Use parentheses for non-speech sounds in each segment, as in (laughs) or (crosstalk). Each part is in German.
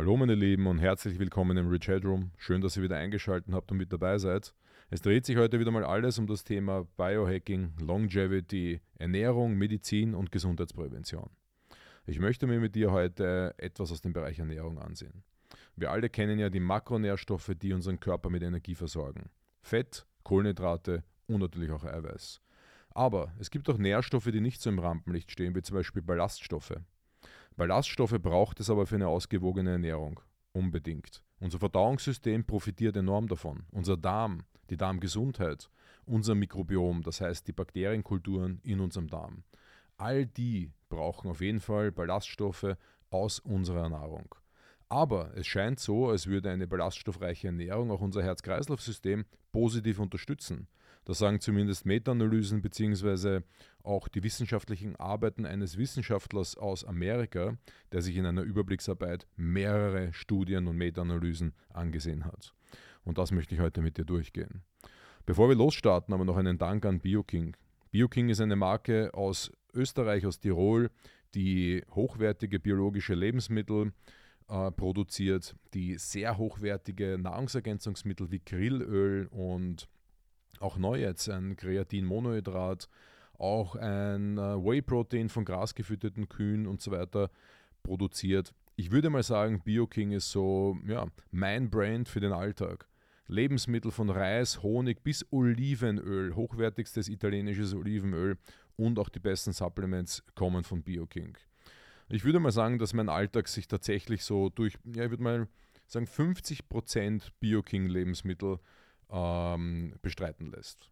Hallo meine Lieben und herzlich willkommen im Rich Headroom. Schön, dass ihr wieder eingeschaltet habt und mit dabei seid. Es dreht sich heute wieder mal alles um das Thema Biohacking, Longevity, Ernährung, Medizin und Gesundheitsprävention. Ich möchte mir mit dir heute etwas aus dem Bereich Ernährung ansehen. Wir alle kennen ja die Makronährstoffe, die unseren Körper mit Energie versorgen. Fett, Kohlenhydrate und natürlich auch Eiweiß. Aber es gibt auch Nährstoffe, die nicht so im Rampenlicht stehen, wie zum Beispiel Ballaststoffe. Ballaststoffe braucht es aber für eine ausgewogene Ernährung. Unbedingt. Unser Verdauungssystem profitiert enorm davon. Unser Darm, die Darmgesundheit, unser Mikrobiom, das heißt die Bakterienkulturen in unserem Darm. All die brauchen auf jeden Fall Ballaststoffe aus unserer Nahrung. Aber es scheint so, als würde eine ballaststoffreiche Ernährung auch unser Herz-Kreislauf-System positiv unterstützen. Das sagen zumindest Meta-Analysen bzw. auch die wissenschaftlichen Arbeiten eines Wissenschaftlers aus Amerika, der sich in einer Überblicksarbeit mehrere Studien und Meta-Analysen angesehen hat. Und das möchte ich heute mit dir durchgehen. Bevor wir losstarten, aber noch einen Dank an BioKing. BioKing ist eine Marke aus Österreich, aus Tirol, die hochwertige biologische Lebensmittel äh, produziert, die sehr hochwertige Nahrungsergänzungsmittel wie Grillöl und auch neu jetzt ein Kreatin-Monohydrat, auch ein äh, Whey-Protein von grasgefütterten Kühen und so weiter produziert. Ich würde mal sagen, BioKing ist so ja, mein Brand für den Alltag. Lebensmittel von Reis, Honig bis Olivenöl, hochwertigstes italienisches Olivenöl und auch die besten Supplements kommen von BioKing. Ich würde mal sagen, dass mein Alltag sich tatsächlich so durch, ja, ich würde mal sagen, 50% BioKing-Lebensmittel ähm, bestreiten lässt.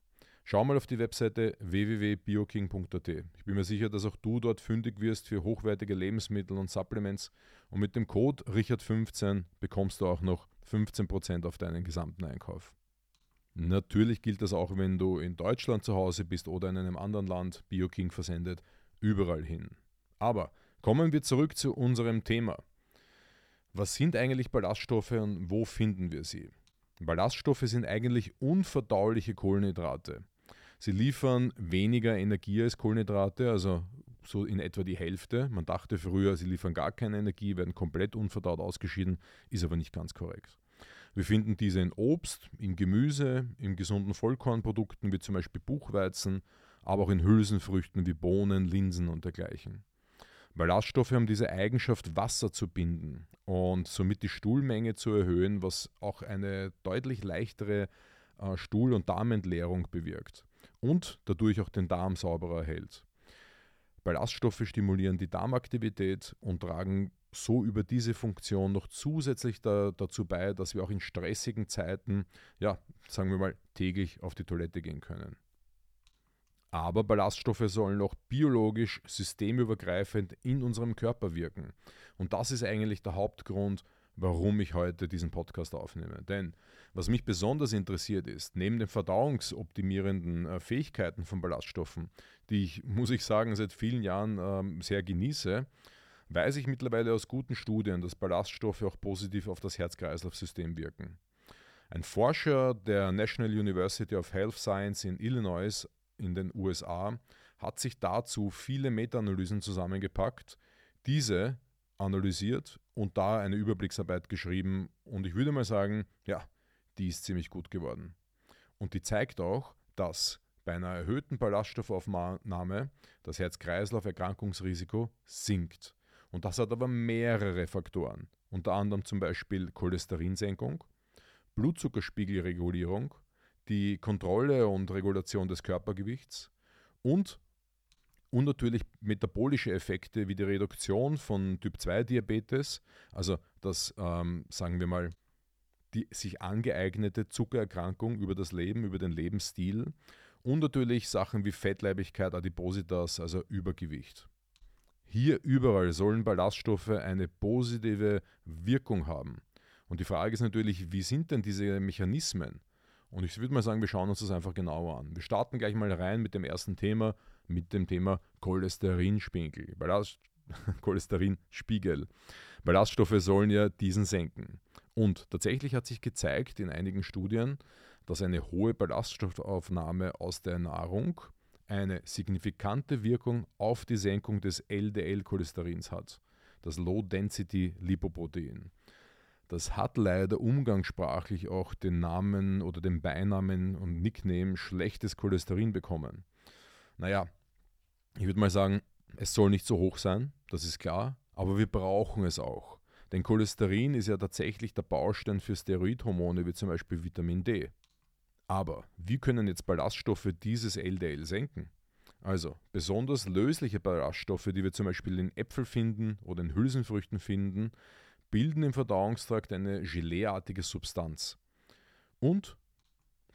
Schau mal auf die Webseite www.bioking.at. Ich bin mir sicher, dass auch du dort fündig wirst für hochwertige Lebensmittel und Supplements. Und mit dem Code Richard15 bekommst du auch noch 15% auf deinen gesamten Einkauf. Natürlich gilt das auch, wenn du in Deutschland zu Hause bist oder in einem anderen Land BioKing versendet, überall hin. Aber kommen wir zurück zu unserem Thema. Was sind eigentlich Ballaststoffe und wo finden wir sie? Ballaststoffe sind eigentlich unverdauliche Kohlenhydrate. Sie liefern weniger Energie als Kohlenhydrate, also so in etwa die Hälfte. Man dachte früher, sie liefern gar keine Energie, werden komplett unverdaut ausgeschieden, ist aber nicht ganz korrekt. Wir finden diese in Obst, in Gemüse, in gesunden Vollkornprodukten wie zum Beispiel Buchweizen, aber auch in Hülsenfrüchten wie Bohnen, Linsen und dergleichen. Ballaststoffe haben diese Eigenschaft, Wasser zu binden und somit die Stuhlmenge zu erhöhen, was auch eine deutlich leichtere äh, Stuhl- und Darmentleerung bewirkt und dadurch auch den Darm sauberer hält. Ballaststoffe stimulieren die Darmaktivität und tragen so über diese Funktion noch zusätzlich da, dazu bei, dass wir auch in stressigen Zeiten, ja, sagen wir mal, täglich auf die Toilette gehen können. Aber Ballaststoffe sollen auch biologisch systemübergreifend in unserem Körper wirken. Und das ist eigentlich der Hauptgrund, warum ich heute diesen Podcast aufnehme. Denn was mich besonders interessiert ist, neben den verdauungsoptimierenden äh, Fähigkeiten von Ballaststoffen, die ich, muss ich sagen, seit vielen Jahren ähm, sehr genieße, weiß ich mittlerweile aus guten Studien, dass Ballaststoffe auch positiv auf das Herz-Kreislauf-System wirken. Ein Forscher der National University of Health Science in Illinois in den USA hat sich dazu viele Meta-Analysen zusammengepackt, diese analysiert und da eine Überblicksarbeit geschrieben. Und ich würde mal sagen, ja, die ist ziemlich gut geworden. Und die zeigt auch, dass bei einer erhöhten Ballaststoffaufnahme das Herz-Kreislauf-Erkrankungsrisiko sinkt. Und das hat aber mehrere Faktoren, unter anderem zum Beispiel Cholesterinsenkung, Blutzuckerspiegelregulierung, die Kontrolle und Regulation des Körpergewichts und, und natürlich metabolische Effekte wie die Reduktion von Typ-2-Diabetes, also das, ähm, sagen wir mal, die sich angeeignete Zuckererkrankung über das Leben, über den Lebensstil und natürlich Sachen wie Fettleibigkeit, Adipositas, also Übergewicht. Hier überall sollen Ballaststoffe eine positive Wirkung haben. Und die Frage ist natürlich, wie sind denn diese Mechanismen? Und ich würde mal sagen, wir schauen uns das einfach genauer an. Wir starten gleich mal rein mit dem ersten Thema, mit dem Thema Cholesterinspiegel. Ballast (laughs) Cholesterinspiegel. Ballaststoffe sollen ja diesen senken. Und tatsächlich hat sich gezeigt in einigen Studien, dass eine hohe Ballaststoffaufnahme aus der Nahrung eine signifikante Wirkung auf die Senkung des LDL-Cholesterins hat, das Low-Density Lipoprotein. Das hat leider umgangssprachlich auch den Namen oder den Beinamen und Nickname schlechtes Cholesterin bekommen. Naja, ich würde mal sagen, es soll nicht so hoch sein, das ist klar, aber wir brauchen es auch. Denn Cholesterin ist ja tatsächlich der Baustein für Steroidhormone wie zum Beispiel Vitamin D. Aber wie können jetzt Ballaststoffe dieses LDL senken? Also besonders lösliche Ballaststoffe, die wir zum Beispiel in Äpfel finden oder in Hülsenfrüchten finden, bilden im Verdauungstrakt eine Geleeartige Substanz. Und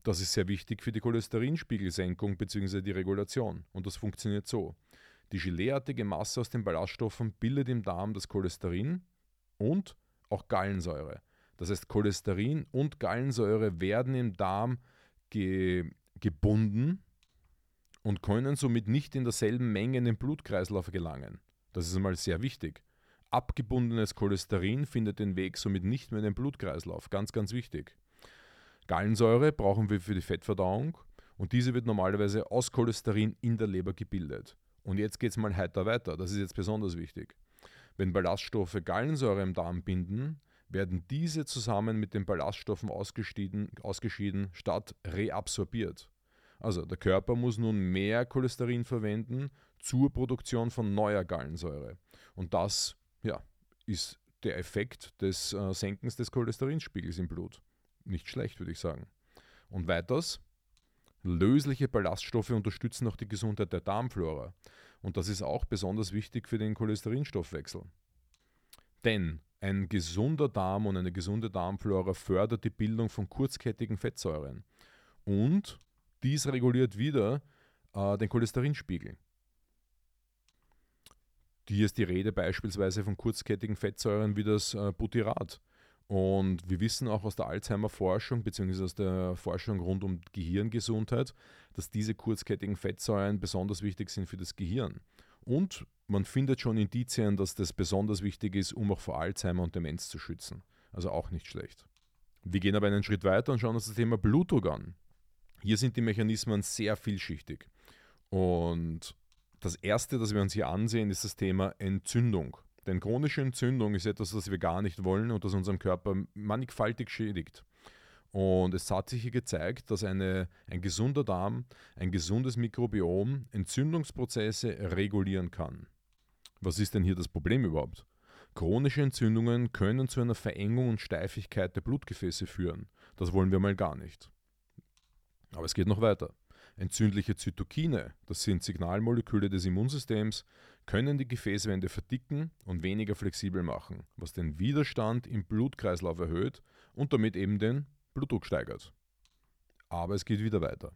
das ist sehr wichtig für die Cholesterinspiegelsenkung bzw. die Regulation. Und das funktioniert so. Die geleeartige Masse aus den Ballaststoffen bildet im Darm das Cholesterin und auch Gallensäure. Das heißt, Cholesterin und Gallensäure werden im Darm ge gebunden und können somit nicht in derselben Menge in den Blutkreislauf gelangen. Das ist einmal sehr wichtig. Abgebundenes Cholesterin findet den Weg somit nicht mehr in den Blutkreislauf. Ganz, ganz wichtig. Gallensäure brauchen wir für die Fettverdauung und diese wird normalerweise aus Cholesterin in der Leber gebildet. Und jetzt geht es mal heiter weiter. Das ist jetzt besonders wichtig. Wenn Ballaststoffe Gallensäure im Darm binden, werden diese zusammen mit den Ballaststoffen ausgeschieden, ausgeschieden statt reabsorbiert. Also der Körper muss nun mehr Cholesterin verwenden zur Produktion von neuer Gallensäure. Und das ja, ist der Effekt des äh, Senkens des Cholesterinspiegels im Blut. Nicht schlecht, würde ich sagen. Und weiters, lösliche Ballaststoffe unterstützen auch die Gesundheit der Darmflora. Und das ist auch besonders wichtig für den Cholesterinstoffwechsel. Denn ein gesunder Darm und eine gesunde Darmflora fördert die Bildung von kurzkettigen Fettsäuren. Und dies reguliert wieder äh, den Cholesterinspiegel. Hier ist die Rede beispielsweise von kurzkettigen Fettsäuren wie das äh, Butyrat. Und wir wissen auch aus der Alzheimer-Forschung bzw. aus der Forschung rund um Gehirngesundheit, dass diese kurzkettigen Fettsäuren besonders wichtig sind für das Gehirn. Und man findet schon Indizien, dass das besonders wichtig ist, um auch vor Alzheimer und Demenz zu schützen. Also auch nicht schlecht. Wir gehen aber einen Schritt weiter und schauen uns das Thema Blutdruck an. Hier sind die Mechanismen sehr vielschichtig. Und das erste, das wir uns hier ansehen, ist das Thema Entzündung. Denn chronische Entzündung ist etwas, das wir gar nicht wollen und das unseren Körper mannigfaltig schädigt. Und es hat sich hier gezeigt, dass eine, ein gesunder Darm, ein gesundes Mikrobiom Entzündungsprozesse regulieren kann. Was ist denn hier das Problem überhaupt? Chronische Entzündungen können zu einer Verengung und Steifigkeit der Blutgefäße führen. Das wollen wir mal gar nicht. Aber es geht noch weiter. Entzündliche Zytokine, das sind Signalmoleküle des Immunsystems, können die Gefäßwände verdicken und weniger flexibel machen, was den Widerstand im Blutkreislauf erhöht und damit eben den Blutdruck steigert. Aber es geht wieder weiter.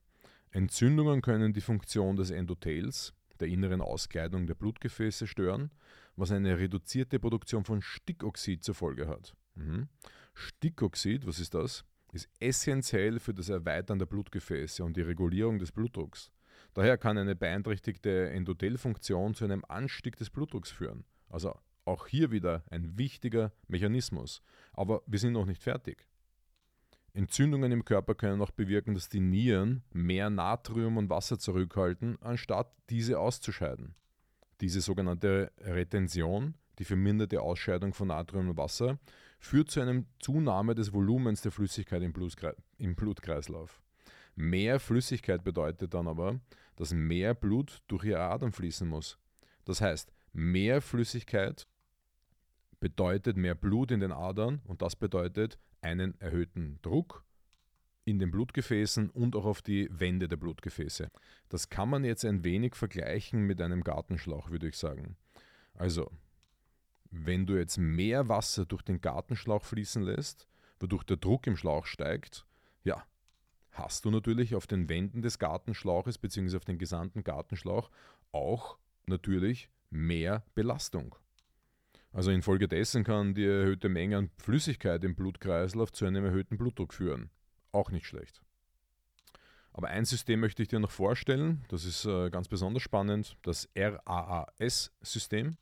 Entzündungen können die Funktion des Endothels, der inneren Auskleidung der Blutgefäße, stören, was eine reduzierte Produktion von Stickoxid zur Folge hat. Mhm. Stickoxid, was ist das? Ist essentiell für das Erweitern der Blutgefäße und die Regulierung des Blutdrucks. Daher kann eine beeinträchtigte Endothelfunktion zu einem Anstieg des Blutdrucks führen. Also auch hier wieder ein wichtiger Mechanismus. Aber wir sind noch nicht fertig. Entzündungen im Körper können auch bewirken, dass die Nieren mehr Natrium und Wasser zurückhalten, anstatt diese auszuscheiden. Diese sogenannte Retention, die verminderte Ausscheidung von Natrium und Wasser, führt zu einer Zunahme des Volumens der Flüssigkeit im, im Blutkreislauf. Mehr Flüssigkeit bedeutet dann aber, dass mehr Blut durch ihre Adern fließen muss. Das heißt, mehr Flüssigkeit bedeutet mehr Blut in den Adern und das bedeutet einen erhöhten Druck in den Blutgefäßen und auch auf die Wände der Blutgefäße. Das kann man jetzt ein wenig vergleichen mit einem Gartenschlauch, würde ich sagen. Also, wenn du jetzt mehr Wasser durch den Gartenschlauch fließen lässt, wodurch der Druck im Schlauch steigt, ja, hast du natürlich auf den Wänden des Gartenschlauches bzw. auf den gesamten Gartenschlauch auch natürlich mehr Belastung. Also infolgedessen kann die erhöhte Menge an Flüssigkeit im Blutkreislauf zu einem erhöhten Blutdruck führen. Auch nicht schlecht. Aber ein System möchte ich dir noch vorstellen, das ist äh, ganz besonders spannend, das RAAS-System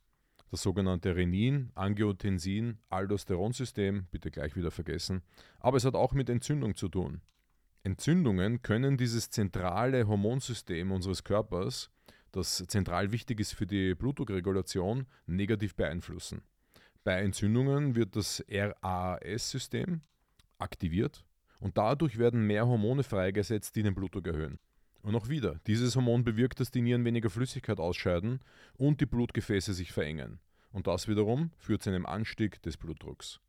das sogenannte Renin, Angiotensin, Aldosteronsystem, bitte gleich wieder vergessen, aber es hat auch mit Entzündung zu tun. Entzündungen können dieses zentrale Hormonsystem unseres Körpers, das zentral wichtig ist für die Blutdruckregulation, negativ beeinflussen. Bei Entzündungen wird das RAAS-System aktiviert und dadurch werden mehr Hormone freigesetzt, die den Blutdruck erhöhen. Und auch wieder, dieses Hormon bewirkt, dass die Nieren weniger Flüssigkeit ausscheiden und die Blutgefäße sich verengen. Und das wiederum führt zu einem Anstieg des Blutdrucks.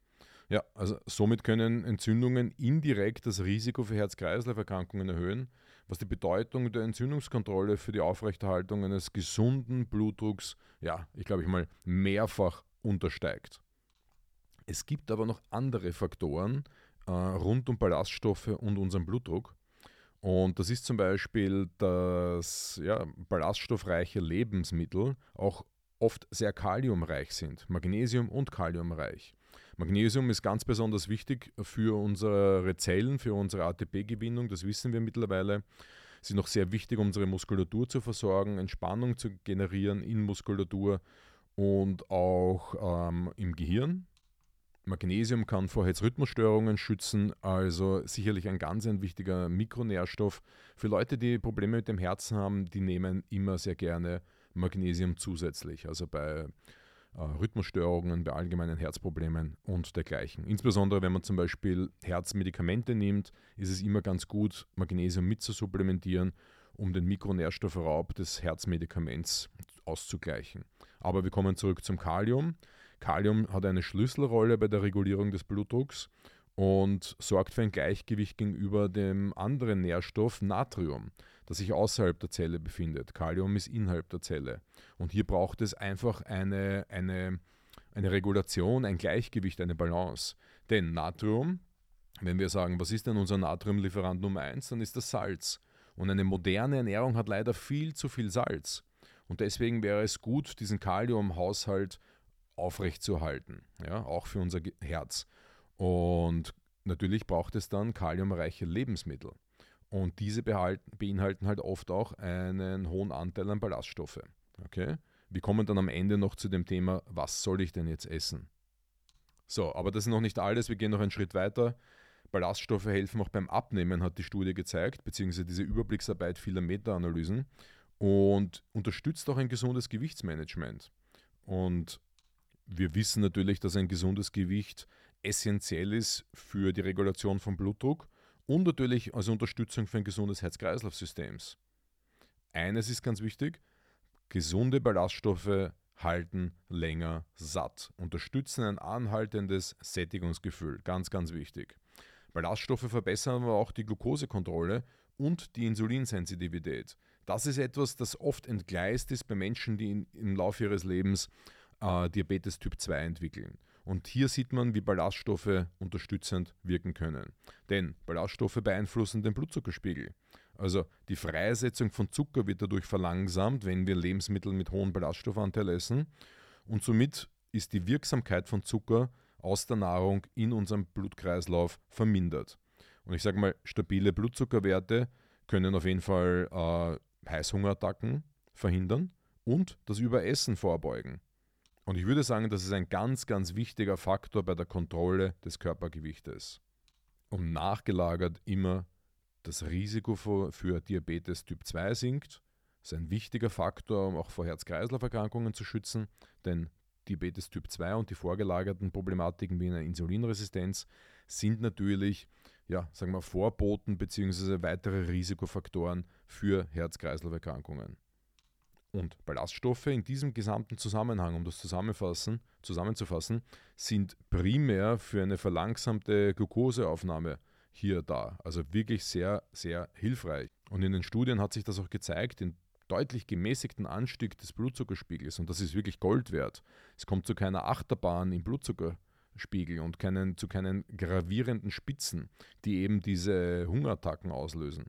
Ja, also somit können Entzündungen indirekt das Risiko für Herz-Kreislauf-Erkrankungen erhöhen, was die Bedeutung der Entzündungskontrolle für die Aufrechterhaltung eines gesunden Blutdrucks, ja, ich glaube ich mal, mehrfach untersteigt. Es gibt aber noch andere Faktoren äh, rund um Ballaststoffe und unseren Blutdruck. Und das ist zum Beispiel, dass ja, ballaststoffreiche Lebensmittel auch oft sehr kaliumreich sind, Magnesium und kaliumreich. Magnesium ist ganz besonders wichtig für unsere Zellen, für unsere ATP-Gewinnung, das wissen wir mittlerweile. Sie ist noch sehr wichtig, um unsere Muskulatur zu versorgen, Entspannung zu generieren in Muskulatur und auch ähm, im Gehirn. Magnesium kann vor Herzrhythmusstörungen schützen, also sicherlich ein ganz ein wichtiger Mikronährstoff. Für Leute, die Probleme mit dem Herzen haben, die nehmen immer sehr gerne Magnesium zusätzlich, also bei äh, Rhythmusstörungen, bei allgemeinen Herzproblemen und dergleichen. Insbesondere wenn man zum Beispiel Herzmedikamente nimmt, ist es immer ganz gut, Magnesium mitzusupplementieren, um den Mikronährstoffraub des Herzmedikaments auszugleichen. Aber wir kommen zurück zum Kalium. Kalium hat eine Schlüsselrolle bei der Regulierung des Blutdrucks und sorgt für ein Gleichgewicht gegenüber dem anderen Nährstoff Natrium, das sich außerhalb der Zelle befindet. Kalium ist innerhalb der Zelle. Und hier braucht es einfach eine, eine, eine Regulation, ein Gleichgewicht, eine Balance. Denn Natrium, wenn wir sagen, was ist denn unser Natriumlieferant Nummer 1, dann ist das Salz. Und eine moderne Ernährung hat leider viel zu viel Salz. Und deswegen wäre es gut, diesen Kaliumhaushalt aufrechtzuerhalten, ja, auch für unser Herz. Und natürlich braucht es dann kaliumreiche Lebensmittel. Und diese beinhalten halt oft auch einen hohen Anteil an Ballaststoffe. Okay? Wir kommen dann am Ende noch zu dem Thema, was soll ich denn jetzt essen? So, aber das ist noch nicht alles, wir gehen noch einen Schritt weiter. Ballaststoffe helfen auch beim Abnehmen, hat die Studie gezeigt, beziehungsweise diese Überblicksarbeit vieler Meta-Analysen und unterstützt auch ein gesundes Gewichtsmanagement. Und wir wissen natürlich, dass ein gesundes Gewicht essentiell ist für die Regulation von Blutdruck und natürlich als Unterstützung für ein gesundes Herz-Kreislauf-System. Eines ist ganz wichtig, gesunde Ballaststoffe halten länger satt, unterstützen ein anhaltendes Sättigungsgefühl, ganz, ganz wichtig. Ballaststoffe verbessern aber auch die Glukosekontrolle und die Insulinsensitivität. Das ist etwas, das oft entgleist ist bei Menschen, die in, im Laufe ihres Lebens äh, Diabetes Typ 2 entwickeln. Und hier sieht man, wie Ballaststoffe unterstützend wirken können. Denn Ballaststoffe beeinflussen den Blutzuckerspiegel. Also die Freisetzung von Zucker wird dadurch verlangsamt, wenn wir Lebensmittel mit hohem Ballaststoffanteil essen. Und somit ist die Wirksamkeit von Zucker aus der Nahrung in unserem Blutkreislauf vermindert. Und ich sage mal, stabile Blutzuckerwerte können auf jeden Fall äh, Heißhungerattacken verhindern und das Überessen vorbeugen. Und ich würde sagen, das ist ein ganz, ganz wichtiger Faktor bei der Kontrolle des Körpergewichtes. Und nachgelagert immer das Risiko für, Diabetes Typ 2 sinkt. Das ist ein wichtiger Faktor, um auch vor Herz-Kreislauf-Erkrankungen zu schützen, denn Diabetes Typ 2 und die vorgelagerten Problematiken wie eine Insulinresistenz sind natürlich, ja, sagen wir, Vorboten bzw. weitere Risikofaktoren für Herz-Kreislauf-Erkrankungen. Und Ballaststoffe in diesem gesamten Zusammenhang, um das zusammenfassen, zusammenzufassen, sind primär für eine verlangsamte Glukoseaufnahme hier da. Also wirklich sehr, sehr hilfreich. Und in den Studien hat sich das auch gezeigt, in deutlich gemäßigten Anstieg des Blutzuckerspiegels. Und das ist wirklich Gold wert. Es kommt zu keiner Achterbahn im Blutzuckerspiegel und keinen, zu keinen gravierenden Spitzen, die eben diese Hungerattacken auslösen.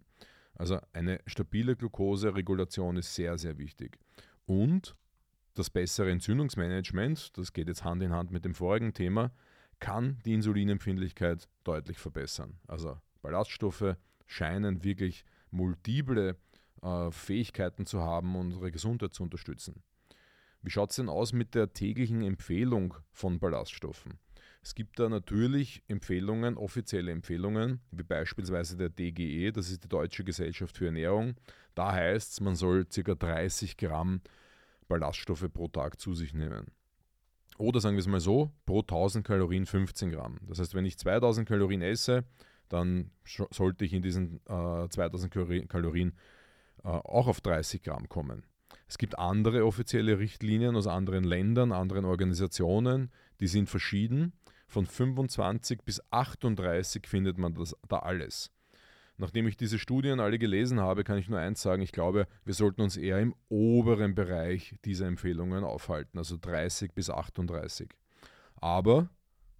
Also eine stabile Glukoseregulation ist sehr, sehr wichtig. Und das bessere Entzündungsmanagement, das geht jetzt Hand in Hand mit dem vorigen Thema, kann die Insulinempfindlichkeit deutlich verbessern. Also Ballaststoffe scheinen wirklich multiple äh, Fähigkeiten zu haben, unsere Gesundheit zu unterstützen. Wie schaut es denn aus mit der täglichen Empfehlung von Ballaststoffen? Es gibt da natürlich Empfehlungen, offizielle Empfehlungen, wie beispielsweise der DGE, das ist die Deutsche Gesellschaft für Ernährung. Da heißt es, man soll ca. 30 Gramm Ballaststoffe pro Tag zu sich nehmen. Oder sagen wir es mal so, pro 1000 Kalorien 15 Gramm. Das heißt, wenn ich 2000 Kalorien esse, dann sollte ich in diesen äh, 2000 Kalorien äh, auch auf 30 Gramm kommen. Es gibt andere offizielle Richtlinien aus anderen Ländern, anderen Organisationen, die sind verschieden. Von 25 bis 38 findet man das da alles. Nachdem ich diese Studien alle gelesen habe, kann ich nur eins sagen, ich glaube, wir sollten uns eher im oberen Bereich dieser Empfehlungen aufhalten, also 30 bis 38. Aber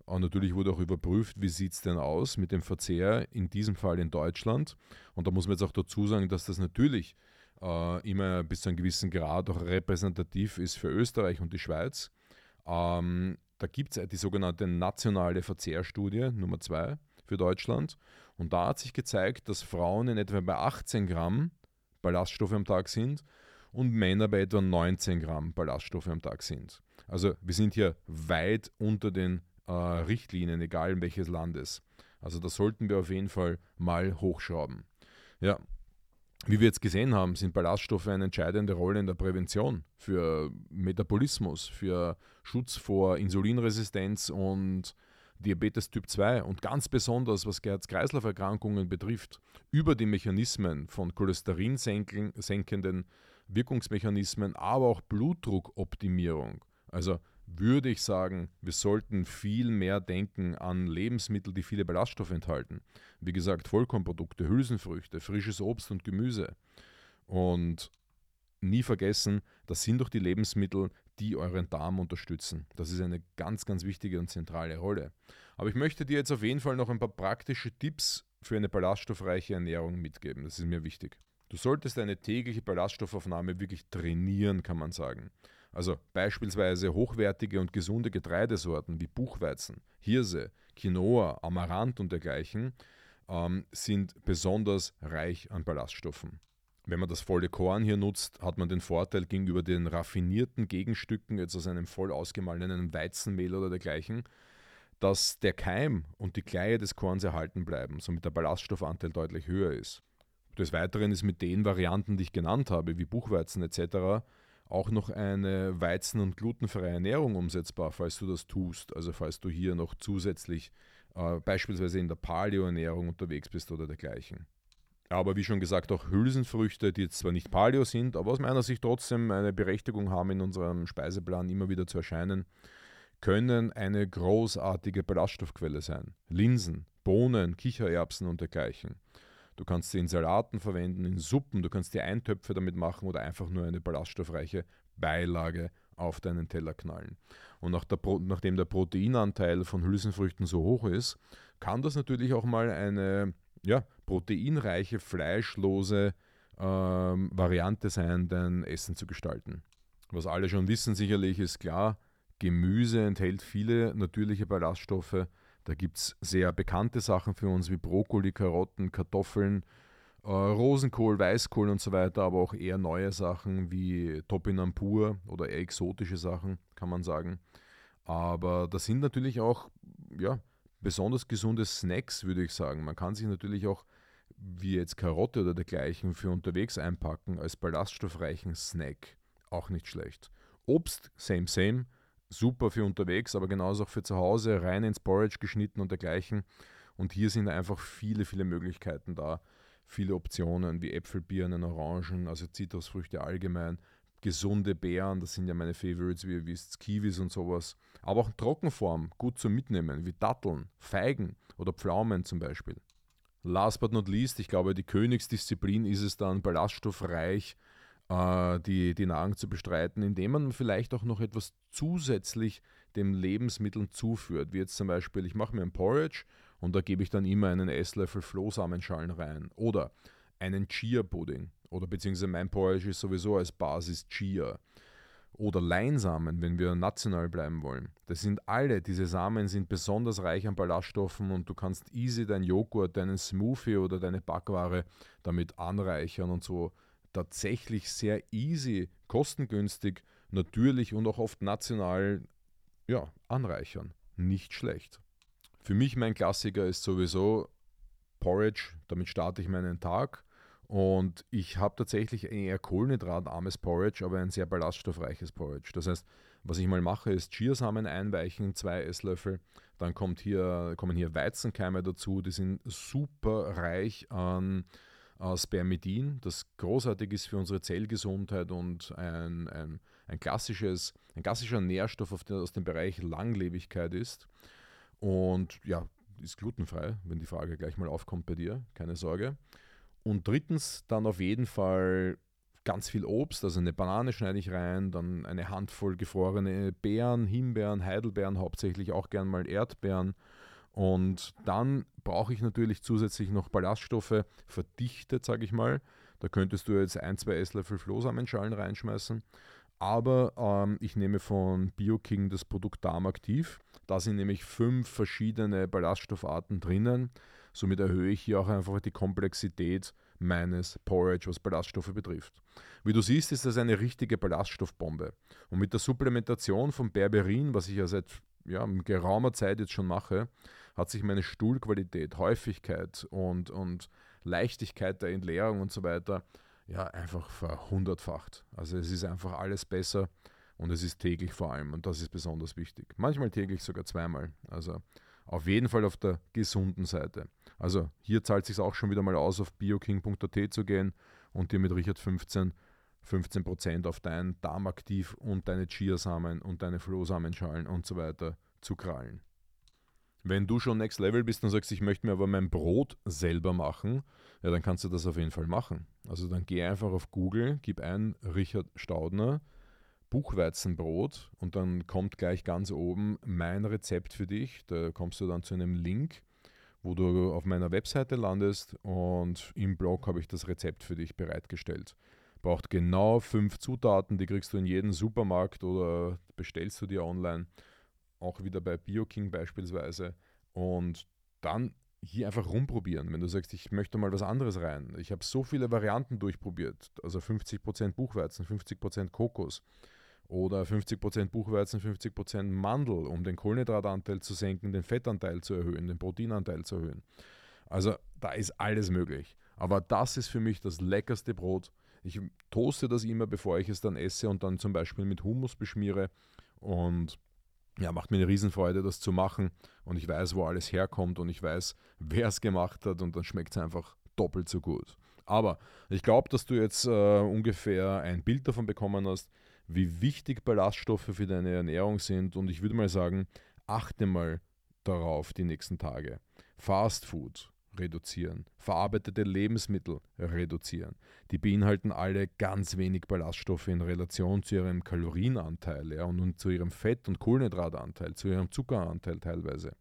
und natürlich wurde auch überprüft, wie sieht es denn aus mit dem Verzehr, in diesem Fall in Deutschland. Und da muss man jetzt auch dazu sagen, dass das natürlich äh, immer bis zu einem gewissen Grad auch repräsentativ ist für Österreich und die Schweiz. Ähm, da gibt es die sogenannte nationale Verzehrstudie Nummer 2 für Deutschland. Und da hat sich gezeigt, dass Frauen in etwa bei 18 Gramm Ballaststoffe am Tag sind und Männer bei etwa 19 Gramm Ballaststoffe am Tag sind. Also wir sind hier weit unter den äh, Richtlinien, egal in welches Landes. Also da sollten wir auf jeden Fall mal hochschrauben. Ja, wie wir jetzt gesehen haben, sind Ballaststoffe eine entscheidende Rolle in der Prävention für Metabolismus, für Schutz vor Insulinresistenz und Diabetes Typ 2 und ganz besonders, was Herz-Kreislauf-Erkrankungen betrifft, über die Mechanismen von cholesterinsenkenden Wirkungsmechanismen, aber auch Blutdruckoptimierung. Also würde ich sagen, wir sollten viel mehr denken an Lebensmittel, die viele Ballaststoffe enthalten. Wie gesagt, Vollkornprodukte, Hülsenfrüchte, frisches Obst und Gemüse. Und nie vergessen, das sind doch die Lebensmittel, die euren Darm unterstützen. Das ist eine ganz, ganz wichtige und zentrale Rolle. Aber ich möchte dir jetzt auf jeden Fall noch ein paar praktische Tipps für eine ballaststoffreiche Ernährung mitgeben. Das ist mir wichtig. Du solltest eine tägliche Ballaststoffaufnahme wirklich trainieren, kann man sagen. Also beispielsweise hochwertige und gesunde Getreidesorten wie Buchweizen, Hirse, Quinoa, Amaranth und dergleichen ähm, sind besonders reich an Ballaststoffen. Wenn man das volle Korn hier nutzt, hat man den Vorteil gegenüber den raffinierten Gegenstücken, jetzt aus einem voll ausgemahlenen Weizenmehl oder dergleichen, dass der Keim und die Kleie des Korns erhalten bleiben, somit der Ballaststoffanteil deutlich höher ist. Des Weiteren ist mit den Varianten, die ich genannt habe, wie Buchweizen etc., auch noch eine weizen- und glutenfreie Ernährung umsetzbar, falls du das tust. Also falls du hier noch zusätzlich äh, beispielsweise in der Paleo-Ernährung unterwegs bist oder dergleichen. Aber wie schon gesagt, auch Hülsenfrüchte, die jetzt zwar nicht Paleo sind, aber aus meiner Sicht trotzdem eine Berechtigung haben, in unserem Speiseplan immer wieder zu erscheinen, können eine großartige Ballaststoffquelle sein. Linsen, Bohnen, Kichererbsen und dergleichen. Du kannst sie in Salaten verwenden, in Suppen, du kannst dir Eintöpfe damit machen oder einfach nur eine ballaststoffreiche Beilage auf deinen Teller knallen. Und nach der nachdem der Proteinanteil von Hülsenfrüchten so hoch ist, kann das natürlich auch mal eine ja, proteinreiche, fleischlose ähm, Variante sein, dein Essen zu gestalten. Was alle schon wissen sicherlich ist klar, Gemüse enthält viele natürliche Ballaststoffe, da gibt es sehr bekannte Sachen für uns wie Brokkoli, Karotten, Kartoffeln, äh, Rosenkohl, Weißkohl und so weiter, aber auch eher neue Sachen wie Topinampur oder eher exotische Sachen, kann man sagen. Aber das sind natürlich auch ja, besonders gesunde Snacks, würde ich sagen. Man kann sich natürlich auch, wie jetzt Karotte oder dergleichen, für unterwegs einpacken als ballaststoffreichen Snack. Auch nicht schlecht. Obst, same, same super für unterwegs, aber genauso auch für zu Hause, rein ins Porridge geschnitten und dergleichen. Und hier sind einfach viele, viele Möglichkeiten da. Viele Optionen wie Äpfel, Birnen, Orangen, also Zitrusfrüchte allgemein. Gesunde Beeren, das sind ja meine Favorites, wie ihr wisst, Kiwis und sowas. Aber auch Trockenform, gut zum Mitnehmen, wie Datteln, Feigen oder Pflaumen zum Beispiel. Last but not least, ich glaube, die Königsdisziplin ist es dann, ballaststoffreich die, die Nahrung zu bestreiten, indem man vielleicht auch noch etwas zusätzlich dem Lebensmitteln zuführt. Wie jetzt zum Beispiel, ich mache mir ein Porridge und da gebe ich dann immer einen Esslöffel Flohsamenschalen rein. Oder einen Chia-Pudding. Oder beziehungsweise mein Porridge ist sowieso als Basis Chia. Oder Leinsamen, wenn wir national bleiben wollen. Das sind alle, diese Samen sind besonders reich an Ballaststoffen und du kannst easy dein Joghurt, deinen Smoothie oder deine Backware damit anreichern und so tatsächlich sehr easy, kostengünstig, natürlich und auch oft national ja, anreichern. Nicht schlecht. Für mich mein Klassiker ist sowieso Porridge, damit starte ich meinen Tag. Und ich habe tatsächlich ein eher kohlenhydratarmes Porridge, aber ein sehr ballaststoffreiches Porridge. Das heißt, Was ich mal mache, ist Chiasamen einweichen, zwei Esslöffel. Dann kommt hier, kommen hier Weizenkeime dazu, die sind super reich an äh, Spermidin, das großartig ist für unsere Zellgesundheit und ein, ein, ein, klassisches, ein klassischer Nährstoff aus dem Bereich Langlebigkeit ist. Und ja, ist glutenfrei, wenn die Frage gleich mal aufkommt bei dir, keine Sorge. Und drittens dann auf jeden Fall ganz viel Obst, also eine Banane schneide ich rein, dann eine Handvoll gefrorene Beeren, Himbeeren, Heidelbeeren, hauptsächlich auch gern mal Erdbeeren. Und dann brauche ich natürlich zusätzlich noch Ballaststoffe, verdichtet, sage ich mal. Da könntest du jetzt ein, zwei Esslöffel Flohsamenschalen reinschmeißen. Aber ähm, ich nehme von BioKing das Produkt Darmaktiv. Da sind nämlich fünf verschiedene Ballaststoffarten drinnen. Somit erhöhe ich hier auch einfach die Komplexität meines Porridge, was Ballaststoffe betrifft. Wie du siehst, ist das eine richtige Ballaststoffbombe. Und mit der Supplementation von Berberin, was ich ja seit ja, geraumer Zeit jetzt schon mache, hat sich meine Stuhlqualität, Häufigkeit und, und Leichtigkeit der Entleerung und so weiter ja einfach verhundertfacht. Also es ist einfach alles besser und es ist täglich vor allem und das ist besonders wichtig. Manchmal täglich sogar zweimal. Also auf jeden Fall auf der gesunden Seite. Also hier zahlt es sich auch schon wieder mal aus, auf bioking.at zu gehen und dir mit Richard 15 15% auf dein Darmaktiv und deine Chiasamen und deine Flohsamenschalen und so weiter zu krallen. Wenn du schon Next Level bist und sagst, ich möchte mir aber mein Brot selber machen, ja, dann kannst du das auf jeden Fall machen. Also dann geh einfach auf Google, gib ein Richard Staudner, Buchweizenbrot und dann kommt gleich ganz oben mein Rezept für dich. Da kommst du dann zu einem Link wo du auf meiner Webseite landest und im Blog habe ich das Rezept für dich bereitgestellt. Braucht genau fünf Zutaten, die kriegst du in jedem Supermarkt oder bestellst du dir online, auch wieder bei BioKing beispielsweise. Und dann hier einfach rumprobieren. Wenn du sagst, ich möchte mal was anderes rein. Ich habe so viele Varianten durchprobiert. Also 50% Buchweizen, 50% Kokos oder 50% Buchweizen, 50% Mandel, um den Kohlenhydratanteil zu senken, den Fettanteil zu erhöhen, den Proteinanteil zu erhöhen. Also da ist alles möglich. Aber das ist für mich das leckerste Brot. Ich toaste das immer, bevor ich es dann esse und dann zum Beispiel mit Hummus beschmiere. Und ja, macht mir eine Riesenfreude, das zu machen. Und ich weiß, wo alles herkommt und ich weiß, (laughs) wer es gemacht hat und dann schmeckt es einfach doppelt so gut. Aber ich glaube, dass du jetzt äh, ungefähr ein Bild davon bekommen hast, wie wichtig Ballaststoffe für deine Ernährung sind. Und ich würde mal sagen, achte mal darauf die nächsten Tage. Fast Food reduzieren, verarbeitete Lebensmittel reduzieren. Die beinhalten alle ganz wenig Ballaststoffe in Relation zu ihrem Kalorienanteil ja, und zu ihrem Fett- und Kohlenhydratanteil, zu ihrem Zuckeranteil teilweise.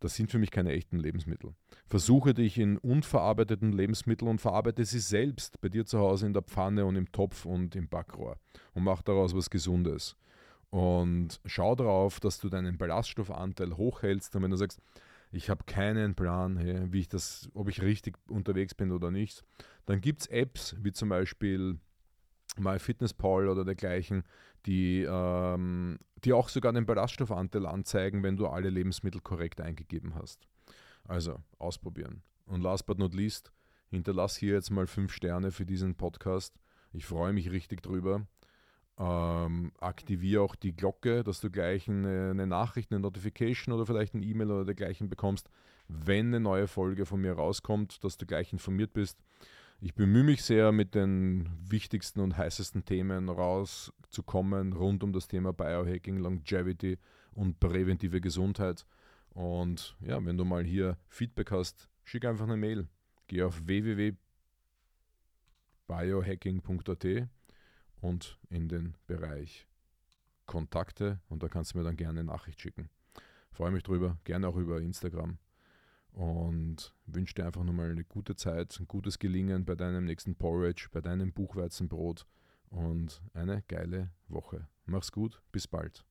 Das sind für mich keine echten Lebensmittel. Versuche dich in unverarbeiteten Lebensmitteln und verarbeite sie selbst bei dir zu Hause in der Pfanne und im Topf und im Backrohr und mach daraus was Gesundes. Und schau darauf, dass du deinen Ballaststoffanteil hochhältst. Und wenn du sagst, ich habe keinen Plan, hey, wie ich das, ob ich richtig unterwegs bin oder nicht, dann gibt es Apps wie zum Beispiel MyFitnessPal oder dergleichen, die, ähm, die auch sogar den Ballaststoffanteil anzeigen, wenn du alle Lebensmittel korrekt eingegeben hast. Also ausprobieren. Und last but not least, hinterlass hier jetzt mal fünf Sterne für diesen Podcast. Ich freue mich richtig drüber. Ähm, aktiviere auch die Glocke, dass du gleich eine, eine Nachricht, eine Notification oder vielleicht ein E-Mail oder dergleichen bekommst, wenn eine neue Folge von mir rauskommt, dass du gleich informiert bist. Ich bemühe mich sehr, mit den wichtigsten und heißesten Themen rauszukommen rund um das Thema Biohacking, Longevity und präventive Gesundheit. Und ja, wenn du mal hier Feedback hast, schick einfach eine Mail. Geh auf www.biohacking.at und in den Bereich Kontakte und da kannst du mir dann gerne eine Nachricht schicken. Freue mich drüber, gerne auch über Instagram und wünsche dir einfach nochmal eine gute Zeit, ein gutes Gelingen bei deinem nächsten Porridge, bei deinem Buchweizenbrot und eine geile Woche. Mach's gut, bis bald.